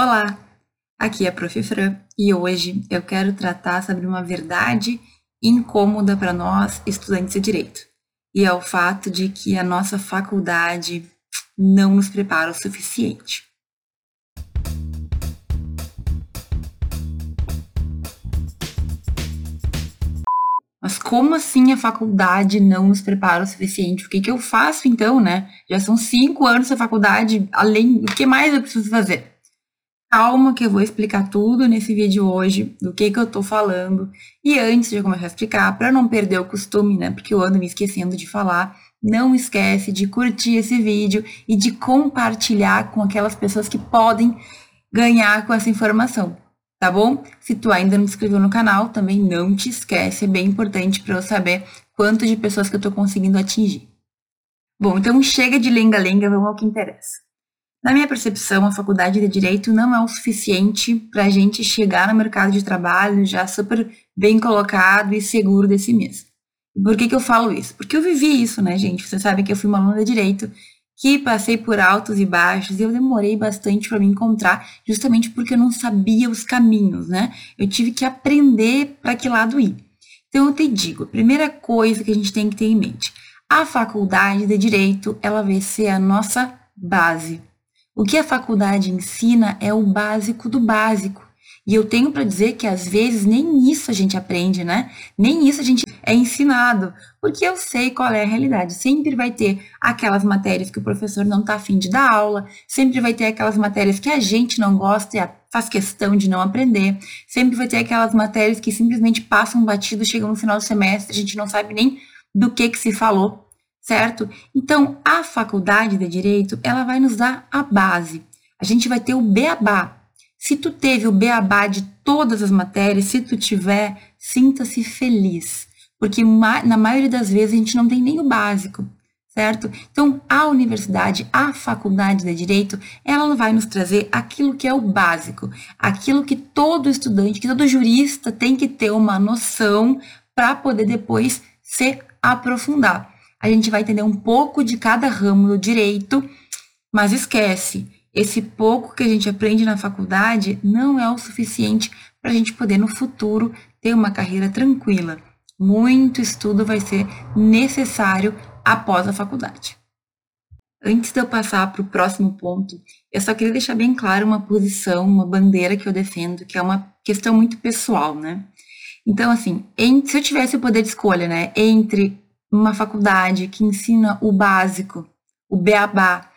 Olá, aqui é a Prof. Fran e hoje eu quero tratar sobre uma verdade incômoda para nós, estudantes de direito, e é o fato de que a nossa faculdade não nos prepara o suficiente. Mas como assim a faculdade não nos prepara o suficiente? O que, que eu faço então, né? Já são cinco anos da faculdade, além. O que mais eu preciso fazer? Calma que eu vou explicar tudo nesse vídeo hoje, do que que eu tô falando. E antes de começar a explicar, para não perder o costume, né, porque eu ando me esquecendo de falar, não esquece de curtir esse vídeo e de compartilhar com aquelas pessoas que podem ganhar com essa informação, tá bom? Se tu ainda não se inscreveu no canal, também não te esquece, é bem importante para eu saber quanto de pessoas que eu tô conseguindo atingir. Bom, então chega de lenga-lenga, vamos ao que interessa. Na minha percepção, a faculdade de Direito não é o suficiente para a gente chegar no mercado de trabalho já super bem colocado e seguro de si mesmo. Por que, que eu falo isso? Porque eu vivi isso, né, gente? Vocês sabem que eu fui uma aluna de Direito que passei por altos e baixos e eu demorei bastante para me encontrar, justamente porque eu não sabia os caminhos, né? Eu tive que aprender para que lado ir. Então eu te digo, a primeira coisa que a gente tem que ter em mente, a faculdade de direito, ela vai ser a nossa base. O que a faculdade ensina é o básico do básico. E eu tenho para dizer que às vezes nem isso a gente aprende, né? Nem isso a gente é ensinado, porque eu sei qual é a realidade. Sempre vai ter aquelas matérias que o professor não está afim de dar aula, sempre vai ter aquelas matérias que a gente não gosta e faz questão de não aprender, sempre vai ter aquelas matérias que simplesmente passam batido, chegam no final do semestre, a gente não sabe nem do que, que se falou certo? Então, a faculdade de direito, ela vai nos dar a base. A gente vai ter o beabá. Se tu teve o beabá de todas as matérias, se tu tiver, sinta-se feliz, porque na maioria das vezes a gente não tem nem o básico, certo? Então, a universidade, a faculdade de direito, ela vai nos trazer aquilo que é o básico, aquilo que todo estudante, que todo jurista tem que ter uma noção para poder depois se aprofundar a gente vai entender um pouco de cada ramo do direito, mas esquece, esse pouco que a gente aprende na faculdade não é o suficiente para a gente poder no futuro ter uma carreira tranquila. Muito estudo vai ser necessário após a faculdade. Antes de eu passar para o próximo ponto, eu só queria deixar bem claro uma posição, uma bandeira que eu defendo, que é uma questão muito pessoal, né? Então, assim, se eu tivesse o poder de escolha, né, entre uma faculdade que ensina o básico, o beabá,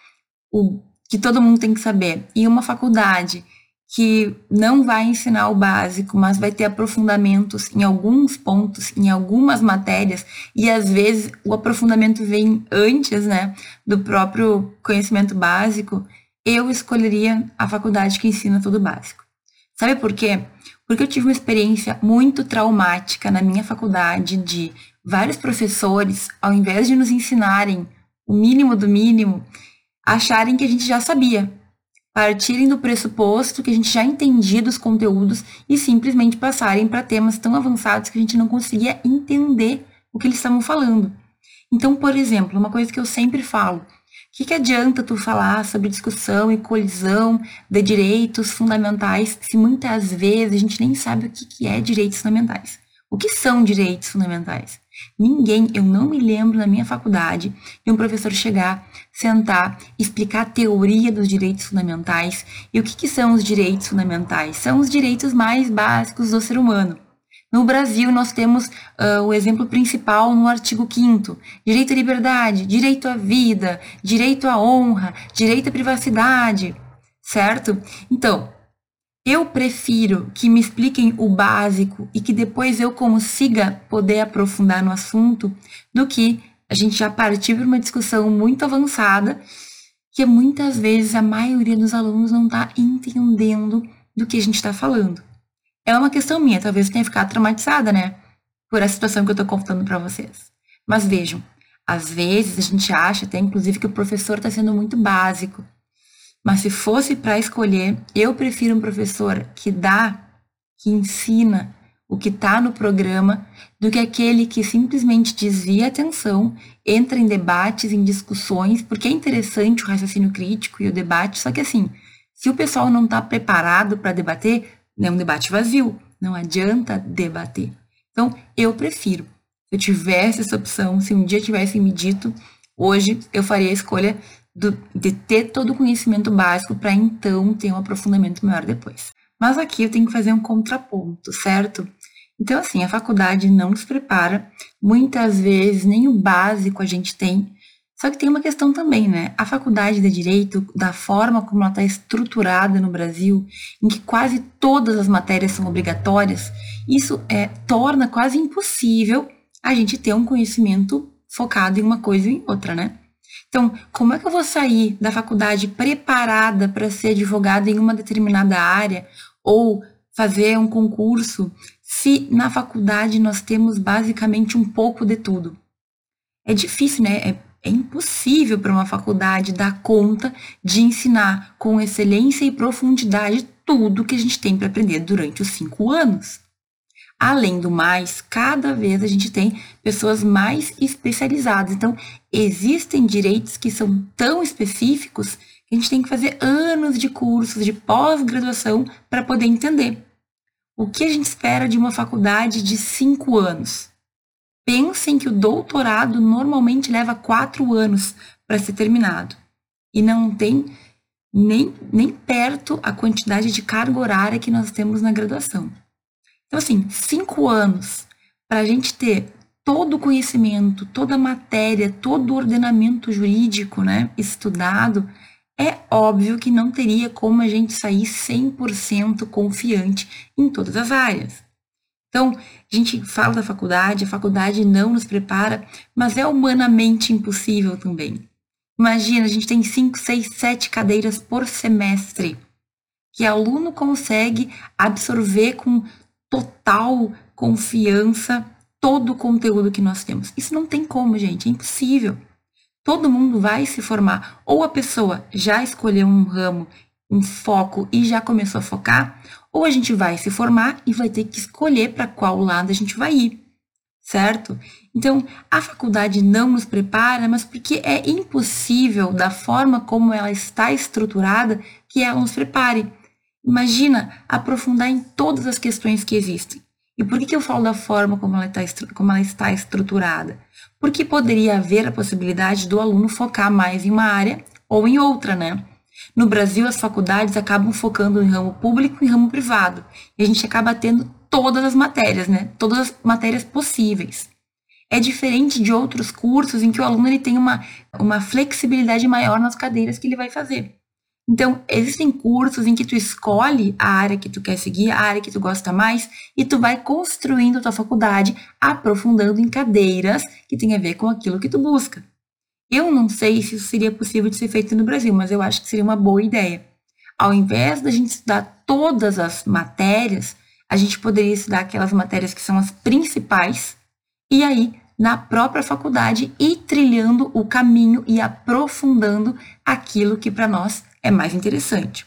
o que todo mundo tem que saber, e uma faculdade que não vai ensinar o básico, mas vai ter aprofundamentos em alguns pontos, em algumas matérias, e às vezes o aprofundamento vem antes, né, do próprio conhecimento básico, eu escolheria a faculdade que ensina tudo básico. Sabe por quê? Porque eu tive uma experiência muito traumática na minha faculdade de vários professores, ao invés de nos ensinarem o mínimo do mínimo, acharem que a gente já sabia, partirem do pressuposto que a gente já entendia dos conteúdos e simplesmente passarem para temas tão avançados que a gente não conseguia entender o que eles estavam falando. Então, por exemplo, uma coisa que eu sempre falo, o que, que adianta tu falar sobre discussão e colisão de direitos fundamentais se muitas vezes a gente nem sabe o que, que é direitos fundamentais? O que são direitos fundamentais? Ninguém, eu não me lembro na minha faculdade de um professor chegar, sentar, explicar a teoria dos direitos fundamentais. E o que, que são os direitos fundamentais? São os direitos mais básicos do ser humano. No Brasil, nós temos uh, o exemplo principal no artigo 5 direito à liberdade, direito à vida, direito à honra, direito à privacidade, certo? Então, eu prefiro que me expliquem o básico e que depois eu consiga poder aprofundar no assunto do que a gente já partir para uma discussão muito avançada que muitas vezes a maioria dos alunos não está entendendo do que a gente está falando. É uma questão minha, talvez eu tenha ficado traumatizada, né? Por a situação que eu estou contando para vocês. Mas vejam, às vezes a gente acha até, inclusive, que o professor está sendo muito básico. Mas se fosse para escolher, eu prefiro um professor que dá, que ensina o que está no programa, do que aquele que simplesmente desvia a atenção, entra em debates, em discussões, porque é interessante o raciocínio crítico e o debate, só que assim, Se o pessoal não está preparado para debater, é um debate vazio. Não adianta debater. Então, eu prefiro. Se eu tivesse essa opção, se um dia tivessem me dito, hoje eu faria a escolha do, de ter todo o conhecimento básico para então ter um aprofundamento maior depois. Mas aqui eu tenho que fazer um contraponto, certo? Então, assim, a faculdade não nos prepara, muitas vezes nem o básico a gente tem. Só que tem uma questão também, né? A faculdade de Direito, da forma como ela está estruturada no Brasil, em que quase todas as matérias são obrigatórias, isso é, torna quase impossível a gente ter um conhecimento focado em uma coisa ou em outra, né? Então, como é que eu vou sair da faculdade preparada para ser advogada em uma determinada área ou fazer um concurso se na faculdade nós temos basicamente um pouco de tudo? É difícil, né? É, é impossível para uma faculdade dar conta de ensinar com excelência e profundidade tudo que a gente tem para aprender durante os cinco anos. Além do mais, cada vez a gente tem pessoas mais especializadas. Então, existem direitos que são tão específicos que a gente tem que fazer anos de cursos de pós-graduação para poder entender. O que a gente espera de uma faculdade de cinco anos? Pensem que o doutorado normalmente leva quatro anos para ser terminado e não tem nem, nem perto a quantidade de carga horária que nós temos na graduação. Então, assim, cinco anos para a gente ter todo o conhecimento, toda a matéria, todo o ordenamento jurídico né, estudado, é óbvio que não teria como a gente sair 100% confiante em todas as áreas. Então, a gente fala da faculdade, a faculdade não nos prepara, mas é humanamente impossível também. Imagina, a gente tem 5, 6, 7 cadeiras por semestre, que o aluno consegue absorver com total confiança todo o conteúdo que nós temos. Isso não tem como, gente, é impossível. Todo mundo vai se formar. Ou a pessoa já escolheu um ramo, um foco e já começou a focar, ou a gente vai se formar e vai ter que escolher para qual lado a gente vai ir, certo? Então, a faculdade não nos prepara, mas porque é impossível, da forma como ela está estruturada, que ela nos prepare. Imagina aprofundar em todas as questões que existem. E por que, que eu falo da forma como ela, tá, como ela está estruturada? Porque poderia haver a possibilidade do aluno focar mais em uma área ou em outra, né? No Brasil, as faculdades acabam focando em ramo público e ramo privado. E a gente acaba tendo todas as matérias, né? Todas as matérias possíveis. É diferente de outros cursos em que o aluno ele tem uma, uma flexibilidade maior nas cadeiras que ele vai fazer. Então, existem cursos em que tu escolhe a área que tu quer seguir, a área que tu gosta mais, e tu vai construindo a tua faculdade, aprofundando em cadeiras que tem a ver com aquilo que tu busca. Eu não sei se isso seria possível de ser feito no Brasil, mas eu acho que seria uma boa ideia. Ao invés da gente estudar todas as matérias, a gente poderia estudar aquelas matérias que são as principais, e aí, na própria faculdade, ir trilhando o caminho e aprofundando aquilo que para nós é mais interessante.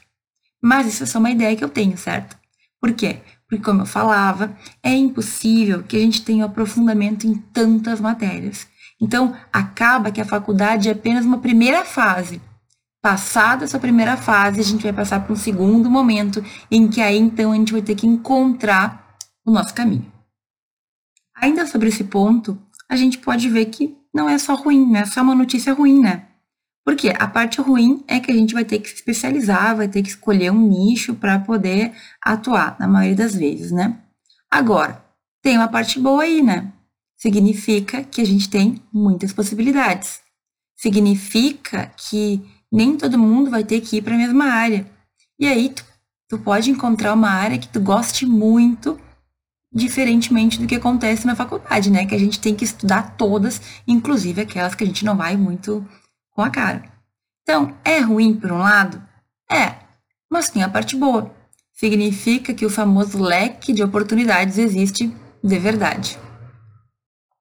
Mas isso é só uma ideia que eu tenho, certo? Por quê? Porque, como eu falava, é impossível que a gente tenha um aprofundamento em tantas matérias. Então, acaba que a faculdade é apenas uma primeira fase. Passada essa primeira fase, a gente vai passar para um segundo momento, em que aí então a gente vai ter que encontrar o nosso caminho. Ainda sobre esse ponto, a gente pode ver que não é só ruim, não é só uma notícia ruim, né? Porque a parte ruim é que a gente vai ter que se especializar, vai ter que escolher um nicho para poder atuar, na maioria das vezes, né? Agora, tem uma parte boa aí, né? Significa que a gente tem muitas possibilidades. Significa que nem todo mundo vai ter que ir para a mesma área. E aí, tu, tu pode encontrar uma área que tu goste muito, diferentemente do que acontece na faculdade, né? Que a gente tem que estudar todas, inclusive aquelas que a gente não vai muito com a cara. Então, é ruim por um lado? É, mas tem a parte boa. Significa que o famoso leque de oportunidades existe de verdade.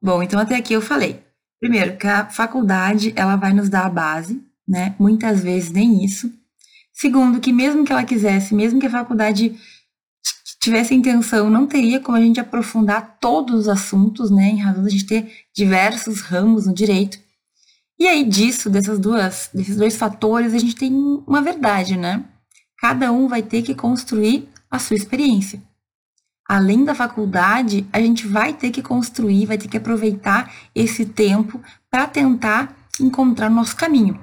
Bom, então até aqui eu falei. Primeiro, que a faculdade ela vai nos dar a base, né? Muitas vezes nem isso. Segundo, que mesmo que ela quisesse, mesmo que a faculdade tivesse intenção, não teria como a gente aprofundar todos os assuntos, né? Em razão de a gente ter diversos ramos no direito. E aí disso, dessas duas, desses dois fatores, a gente tem uma verdade, né? cada um vai ter que construir a sua experiência. Além da faculdade, a gente vai ter que construir, vai ter que aproveitar esse tempo para tentar encontrar o nosso caminho.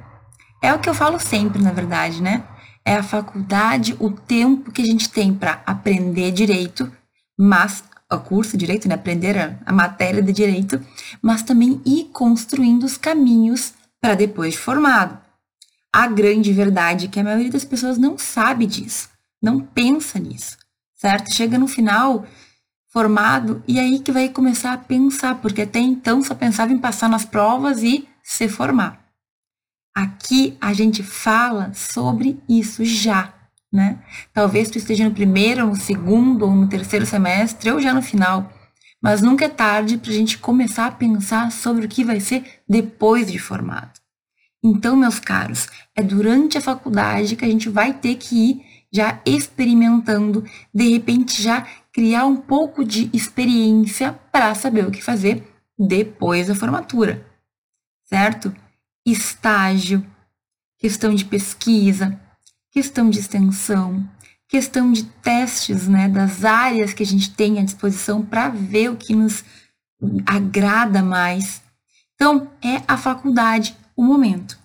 É o que eu falo sempre, na verdade, né? É a faculdade, o tempo que a gente tem para aprender direito, mas o curso de direito, né? Aprender a, a matéria de direito, mas também ir construindo os caminhos para depois de formado. A grande verdade é que a maioria das pessoas não sabe disso, não pensa nisso, certo? Chega no final formado e aí que vai começar a pensar, porque até então só pensava em passar nas provas e se formar. Aqui a gente fala sobre isso já, né? Talvez tu esteja no primeiro, no segundo ou no terceiro semestre ou já no final, mas nunca é tarde para a gente começar a pensar sobre o que vai ser depois de formado. Então, meus caros, é durante a faculdade que a gente vai ter que ir já experimentando, de repente já criar um pouco de experiência para saber o que fazer depois da formatura, certo? Estágio, questão de pesquisa, questão de extensão, questão de testes, né, das áreas que a gente tem à disposição para ver o que nos agrada mais. Então, é a faculdade o momento.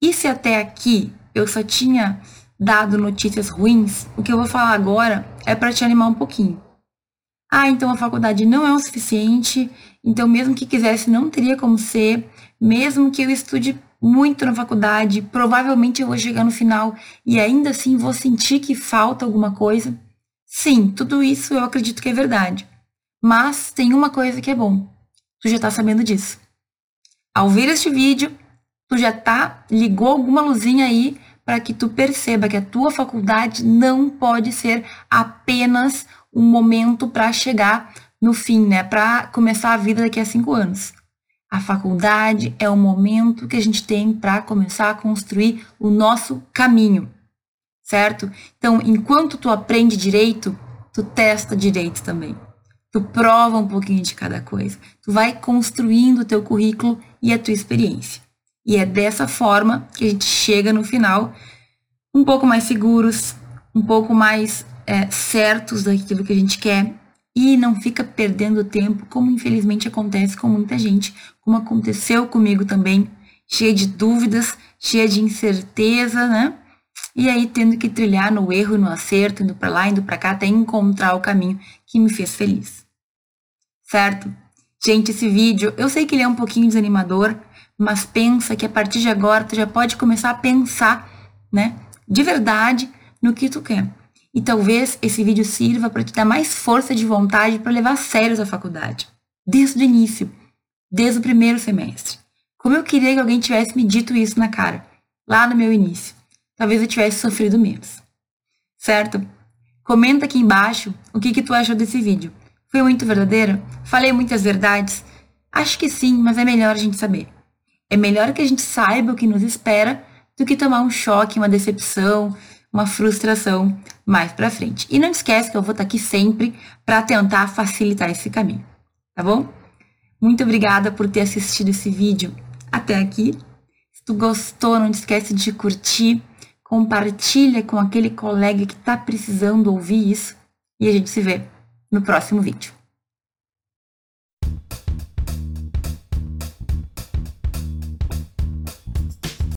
E se até aqui eu só tinha dado notícias ruins, o que eu vou falar agora é para te animar um pouquinho. Ah, então a faculdade não é o suficiente, então mesmo que quisesse não teria como ser, mesmo que eu estude muito na faculdade, provavelmente eu vou chegar no final e ainda assim vou sentir que falta alguma coisa. Sim, tudo isso eu acredito que é verdade. Mas tem uma coisa que é bom. Tu já tá sabendo disso. Ao ver este vídeo, tu já tá ligou alguma luzinha aí para que tu perceba que a tua faculdade não pode ser apenas um momento para chegar no fim, né? Para começar a vida daqui a cinco anos. A faculdade é o momento que a gente tem para começar a construir o nosso caminho, certo? Então, enquanto tu aprende direito, tu testa direito também. Tu prova um pouquinho de cada coisa. Tu vai construindo o teu currículo e a tua experiência. E é dessa forma que a gente chega no final um pouco mais seguros, um pouco mais é, certos daquilo que a gente quer e não fica perdendo tempo, como infelizmente acontece com muita gente, como aconteceu comigo também, cheia de dúvidas, cheia de incerteza, né? E aí tendo que trilhar no erro no acerto, indo para lá, indo para cá, até encontrar o caminho que me fez feliz. Certo? Gente, esse vídeo, eu sei que ele é um pouquinho desanimador, mas pensa que a partir de agora tu já pode começar a pensar, né, de verdade no que tu quer. E talvez esse vídeo sirva para te dar mais força de vontade para levar a sério a faculdade, desde o início, desde o primeiro semestre. Como eu queria que alguém tivesse me dito isso na cara, lá no meu início. Talvez eu tivesse sofrido menos. Certo? Comenta aqui embaixo o que, que tu achou desse vídeo. Foi muito verdadeiro? Falei muitas verdades? Acho que sim, mas é melhor a gente saber. É melhor que a gente saiba o que nos espera do que tomar um choque, uma decepção, uma frustração mais para frente. E não esquece que eu vou estar aqui sempre para tentar facilitar esse caminho, tá bom? Muito obrigada por ter assistido esse vídeo até aqui. Se tu gostou, não esquece de curtir, compartilha com aquele colega que está precisando ouvir isso e a gente se vê no próximo vídeo.